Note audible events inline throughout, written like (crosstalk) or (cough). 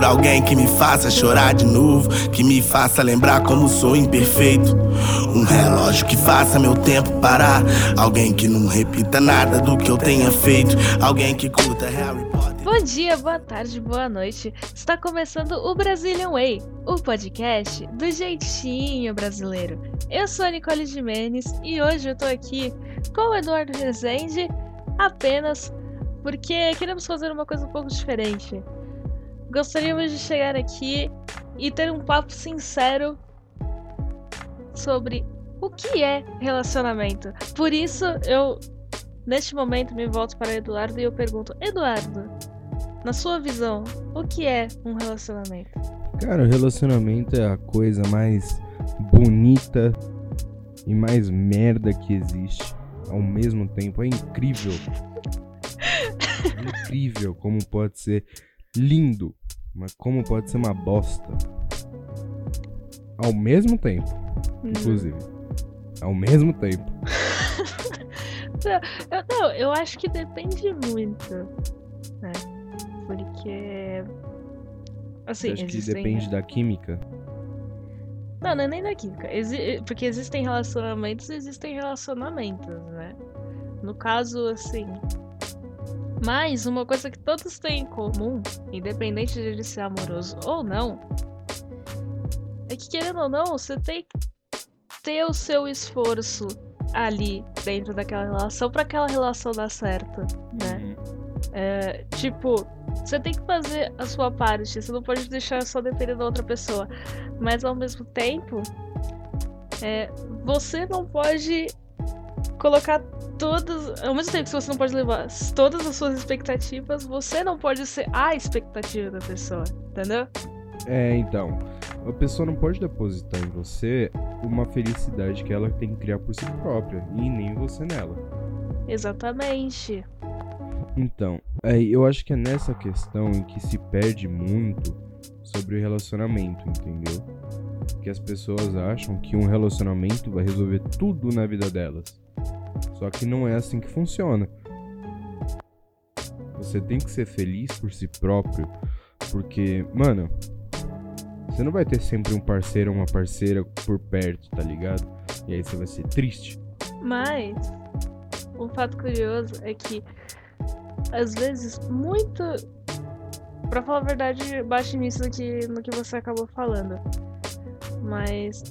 por alguém que me faça chorar de novo, que me faça lembrar como sou imperfeito. Um relógio que faça meu tempo parar, alguém que não repita nada do que eu tenha feito, alguém que curta Harry Potter. Bom dia, boa tarde, boa noite. Está começando o Brazilian Way, o podcast do jeitinho brasileiro. Eu sou a Nicole Jimenez e hoje eu tô aqui com o Eduardo Rezende apenas porque queremos fazer uma coisa um pouco diferente. Gostaríamos de chegar aqui e ter um papo sincero sobre o que é relacionamento. Por isso, eu, neste momento, me volto para Eduardo e eu pergunto: Eduardo, na sua visão, o que é um relacionamento? Cara, o relacionamento é a coisa mais bonita e mais merda que existe ao mesmo tempo. É incrível. É (laughs) incrível como pode ser lindo, mas como pode ser uma bosta. Ao mesmo tempo, Uhum. inclusive. Ao mesmo tempo. (laughs) Não, eu, não, eu acho que depende muito, né? Porque. Assim, acho que existem... depende da química. Não, não é nem da química. Exi- Porque existem relacionamentos existem relacionamentos, né? No caso, assim. Mas uma coisa que todos têm em comum, independente de ele ser amoroso ou não, é que querendo ou não, você tem que ter o seu esforço ali dentro daquela relação pra aquela relação dar certo, né? É, tipo, você tem que fazer a sua parte, você não pode deixar só depender da outra pessoa. Mas ao mesmo tempo, é, você não pode colocar todas. Ao mesmo tempo que você não pode levar todas as suas expectativas, você não pode ser a expectativa da pessoa, entendeu? É, então. A pessoa não pode depositar em você uma felicidade que ela tem que criar por si própria. E nem você nela. Exatamente. Então, aí eu acho que é nessa questão em que se perde muito sobre o relacionamento, entendeu? Que as pessoas acham que um relacionamento vai resolver tudo na vida delas. Só que não é assim que funciona. Você tem que ser feliz por si próprio, porque, mano, você não vai ter sempre um parceiro ou uma parceira por perto, tá ligado? E aí você vai ser triste. Mas um fato curioso é que às vezes muito Pra falar a verdade, bate nisso que, no que você acabou falando. Mas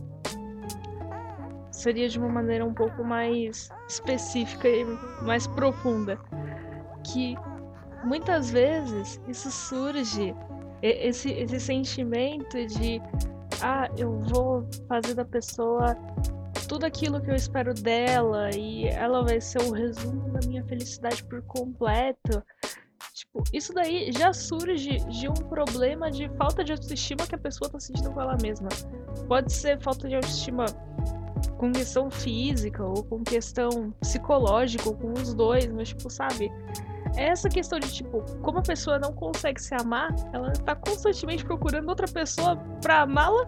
seria de uma maneira um pouco mais específica e mais profunda. Que muitas vezes isso surge, esse, esse sentimento de ah, eu vou fazer da pessoa tudo aquilo que eu espero dela e ela vai ser o resumo da minha felicidade por completo. Tipo, isso daí já surge de um problema de falta de autoestima que a pessoa tá sentindo com ela mesma. Pode ser falta de autoestima com questão física ou com questão psicológica, ou com os dois, mas tipo, sabe? É essa questão de tipo, como a pessoa não consegue se amar, ela tá constantemente procurando outra pessoa pra amá-la.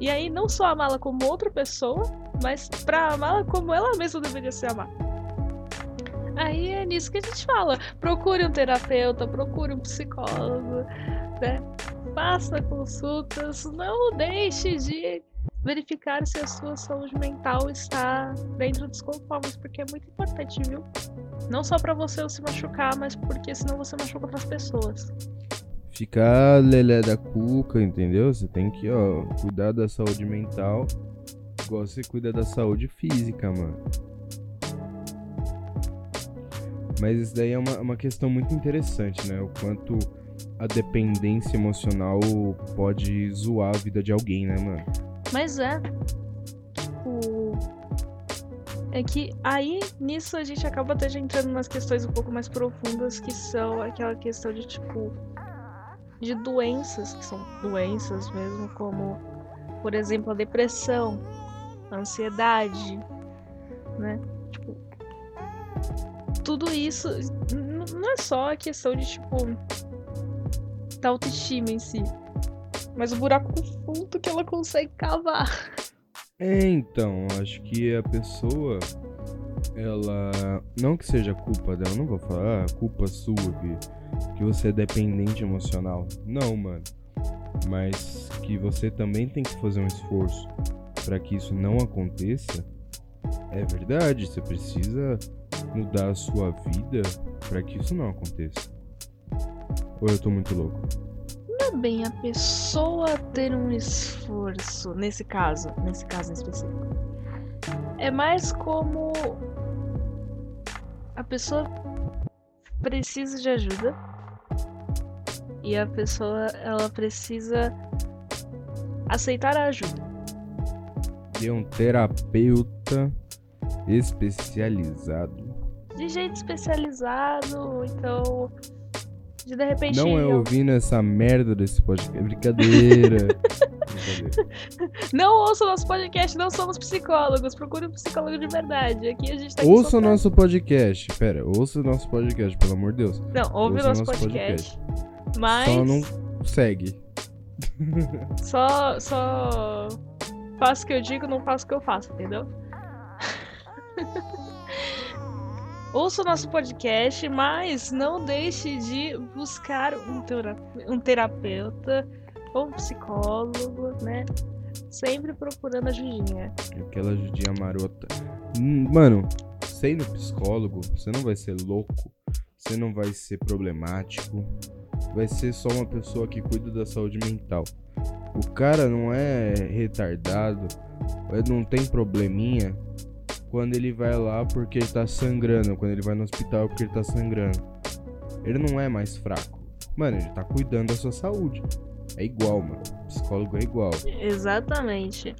E aí não só amá-la como outra pessoa, mas pra amá-la como ela mesma deveria se amar. Aí é nisso que a gente fala. Procure um terapeuta, procure um psicólogo, né? Faça consultas, não deixe de verificar se a sua saúde mental está dentro dos conformes, porque é muito importante, viu? Não só pra você se machucar, mas porque senão você machuca outras pessoas. ficar lelé da cuca, entendeu? Você tem que, ó, cuidar da saúde mental igual você cuida da saúde física, mano. Mas isso daí é uma, uma questão muito interessante, né? O quanto a dependência emocional pode zoar a vida de alguém, né, mano? Mas é. Tipo. É que aí nisso a gente acaba até já entrando nas questões um pouco mais profundas, que são aquela questão de tipo. de doenças, que são doenças mesmo, como, por exemplo, a depressão, a ansiedade, né? Tipo. Tudo isso não é só a questão de, tipo. da autoestima em si. Mas o buraco fundo que ela consegue cavar. É, então, acho que a pessoa, ela. Não que seja culpa dela, não vou falar, ah, culpa sua que, que você é dependente emocional. Não, mano. mas que você também tem que fazer um esforço para que isso não aconteça, é verdade. Você precisa mudar a sua vida para que isso não aconteça. Ou eu tô muito louco? Bem a pessoa ter um esforço, nesse caso, nesse caso em específico. É mais como a pessoa precisa de ajuda e a pessoa ela precisa aceitar a ajuda. De um terapeuta especializado. De jeito especializado, então de, de repente Não é ouvindo essa merda desse podcast. Brincadeira. Brincadeira. (laughs) Não ouça o nosso podcast, não somos psicólogos. Procure um psicólogo de verdade. Aqui a gente tá aqui Ouça só o nosso podcast. Pera, ouça o nosso podcast, pelo amor de Deus. Não, ouve ouça o nosso podcast. Mas Só não segue. só, só faço o que eu digo, não faço o que eu faço, entendeu? (laughs) Ouça o nosso podcast, mas não deixe de buscar um, tera- um terapeuta ou um psicólogo, né? Sempre procurando ajudinha. Aquela judinha marota. Hum, Mano, sendo psicólogo, você não vai ser louco. Você não vai ser problemático. Vai ser só uma pessoa que cuida da saúde mental. O cara não é retardado, ele não tem probleminha quando ele vai lá porque ele tá sangrando, quando ele vai no hospital porque ele tá sangrando. Ele não é mais fraco. Mano, ele tá cuidando da sua saúde. É igual, mano. Psicólogo é igual. Exatamente.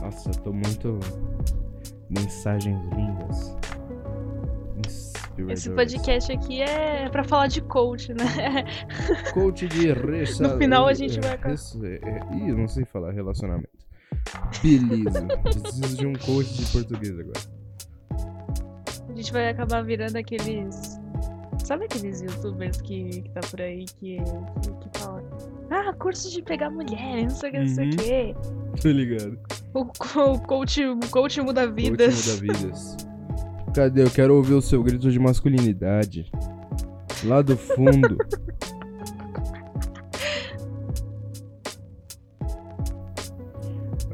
Nossa, eu tô muito. Mensagens lindas. Esse podcast aqui é pra falar de coach, né? Coach de resa... (laughs) No final a gente vai é- é- Ih, eu não sei falar relacionamento. Beleza. Preciso de um coach de português agora. A gente vai acabar virando aqueles. Sabe aqueles youtubers que, que tá por aí que, que, que falam. Ah, curso de pegar mulher, não sei o que, não sei o Uhum. quê. Tô ligado. O, co- o coach, o coach muda Coach vidas. muda vidas. Cadê? Eu quero ouvir o seu grito de masculinidade. Lá do fundo. (laughs)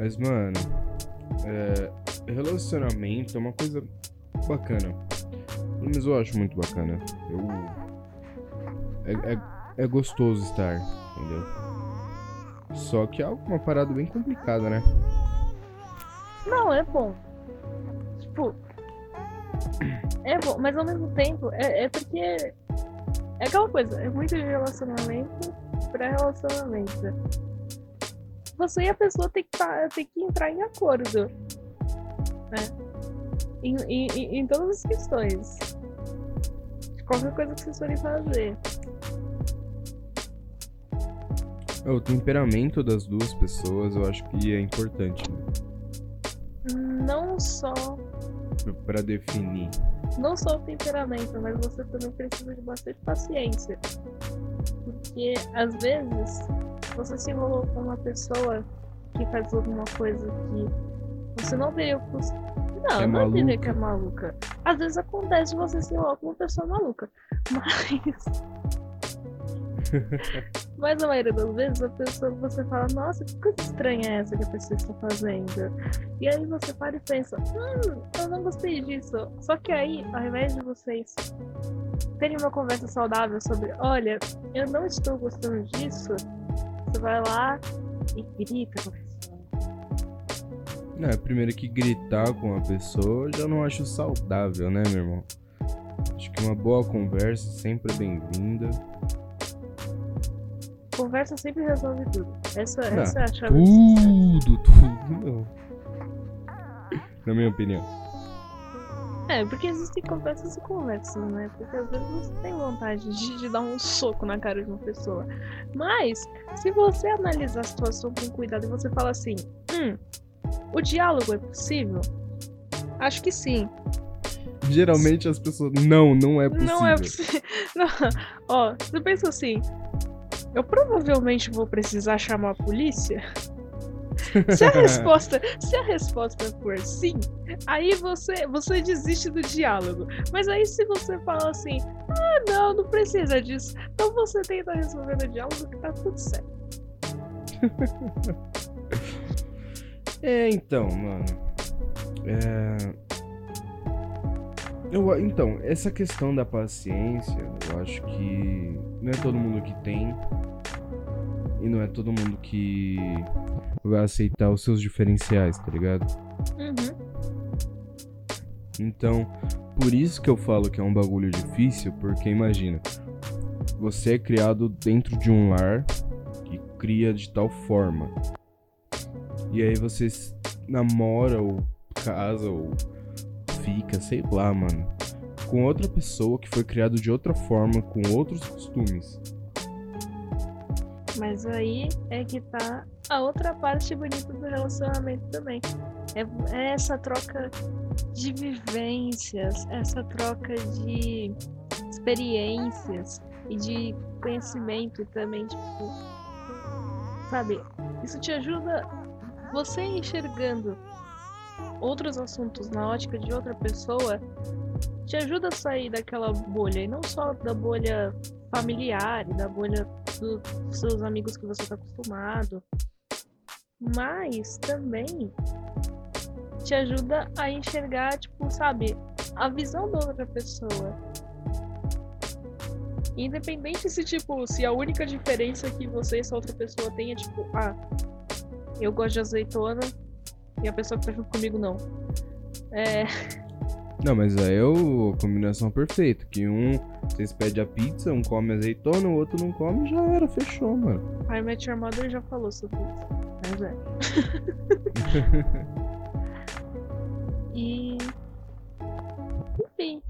Mas, mano, é, relacionamento é uma coisa bacana. Pelo menos eu acho muito bacana. Eu. É, é, é gostoso estar, entendeu? Só que é uma parada bem complicada, né? Não, é bom. Tipo. É bom, mas ao mesmo tempo, é, é porque. É aquela coisa, é muito de relacionamento pra relacionamento. Você e a pessoa tem que, tá, tem que entrar em acordo. Né? Em, em, em- todas as questões. Qualquer coisa que vocês forem fazer. É, O temperamento das duas pessoas eu acho que é importante né? Não só. Pra definir. Não só o temperamento, mas você também precisa de bastante paciência. Porque às vezes você se enrolou com uma pessoa que faz alguma coisa que você não teria o Não, Que é não maluca. que é maluca. Às vezes acontece você se enrolar com uma pessoa maluca. (laughs) Mas. (laughs) Mas a maioria das vezes a pessoa você fala, nossa, que coisa estranha é essa que a pessoa está fazendo? E aí você para e pensa, hum, eu não gostei disso. Só que aí, ao invés de vocês terem uma conversa saudável sobre, olha, eu não estou gostando disso, você vai lá e grita com a pessoa. Não, é primeiro que gritar com a pessoa eu já não acho saudável, né, meu irmão? Acho que uma boa conversa sempre é bem-vinda. Conversa sempre resolve tudo. Essa, Ah, essa é a chave. Tudo, tudo, não. Na minha opinião. É, porque existem conversas e conversas, né? Porque às vezes você tem vontade de, de dar um soco na cara de uma pessoa. Mas, se você analisar a situação com cuidado e você fala assim, hum, o diálogo é possível? Acho que sim. Geralmente as pessoas. Não, não é possível. Não é possível. (laughs) Ó, você pensa assim, eu provavelmente vou precisar chamar a polícia? Se a (laughs) resposta, se a resposta for sim, aí você, você desiste do diálogo. Mas aí se você fala assim, ah não, não precisa disso, então você tenta resolver no diálogo que tá tudo certo. (laughs) é, então, mano. É... Eu, então, essa questão da paciência, eu acho que não é todo mundo que tem. E não é todo mundo que vai aceitar os seus diferenciais, tá ligado? Uhum. Então, por isso que eu falo que é um bagulho difícil, porque imagina, você é criado dentro de um lar que cria de tal forma. E aí você namora ou casa ou fica, sei lá, mano, com outra pessoa que foi criado de outra forma, com outros costumes. Mas aí é que tá a outra parte bonita do relacionamento também. É, é essa troca de vivências, essa troca de experiências e de conhecimento também, tipo, sabe? Isso te ajuda você enxergando outros assuntos na ótica de outra pessoa, te ajuda a sair daquela bolha e não só da bolha familiar e da bolha dos seus amigos que você está acostumado, mas também te ajuda a enxergar, tipo, sabe, a visão da outra pessoa. Independente se, tipo, se a única diferença que você e essa outra pessoa tem é, tipo, ah, eu gosto de azeitona e a pessoa que tá junto comigo não. É. (laughs) Não, mas aí é a combinação perfeita. Que um, vocês pedem a pizza, um come azeitona, o outro não come, já era, fechou, mano. I Met Your Mother já falou sobre isso. Mas é. (laughs) e. Enfim.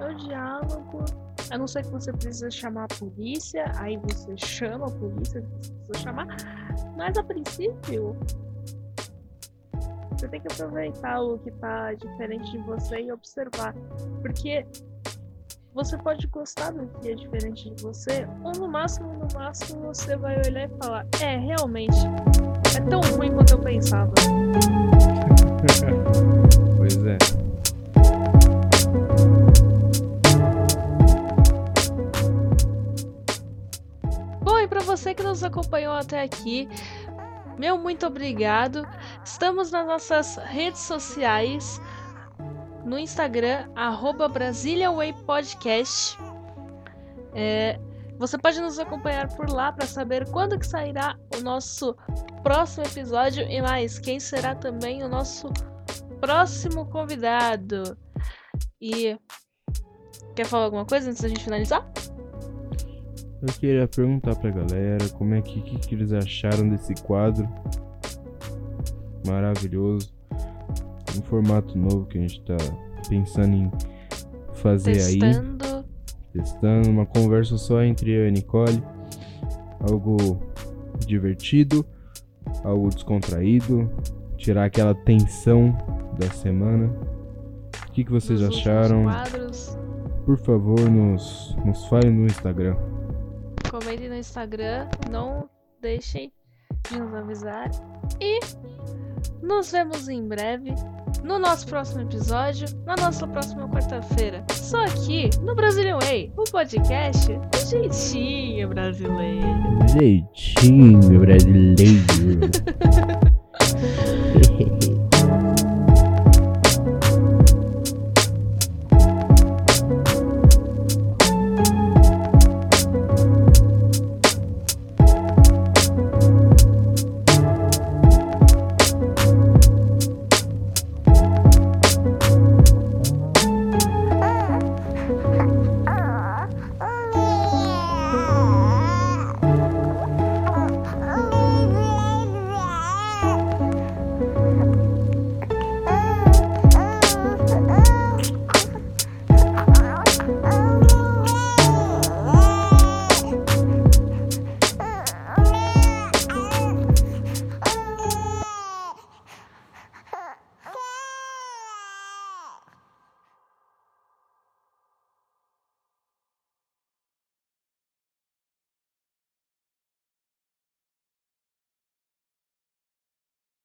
É o diálogo. A não ser que você precisa chamar a polícia, aí você chama a polícia, você precisa chamar. Mas a princípio, você tem que aproveitar o que tá diferente de você e observar. Porque você pode gostar do que é diferente de você, ou no máximo, no máximo, você vai olhar e falar: É, realmente, é tão ruim quanto eu pensava. (laughs) pois é. Bom, e para você que nos acompanhou até aqui, meu muito obrigado. Estamos nas nossas redes sociais. No Instagram, BrasiliaWayPodcast. É, você pode nos acompanhar por lá para saber quando que sairá o nosso próximo episódio e mais quem será também o nosso próximo convidado. E quer falar alguma coisa antes da gente finalizar? Eu queria perguntar pra galera como é que, que, que eles acharam desse quadro maravilhoso, um formato novo que a gente tá pensando em fazer Testando. aí. Testando uma conversa só entre eu e a Nicole. Algo divertido, algo descontraído, tirar aquela tensão da semana. O que, que vocês Nos acharam? Quadros. Por favor, nos, nos fale no Instagram. Comentem no Instagram. Não deixem de nos avisar. E nos vemos em breve no nosso próximo episódio, na nossa próxima quarta-feira. Só aqui no Brazilian Way, o podcast do jeitinho brasileiro. Jeitinho brasileiro. (laughs)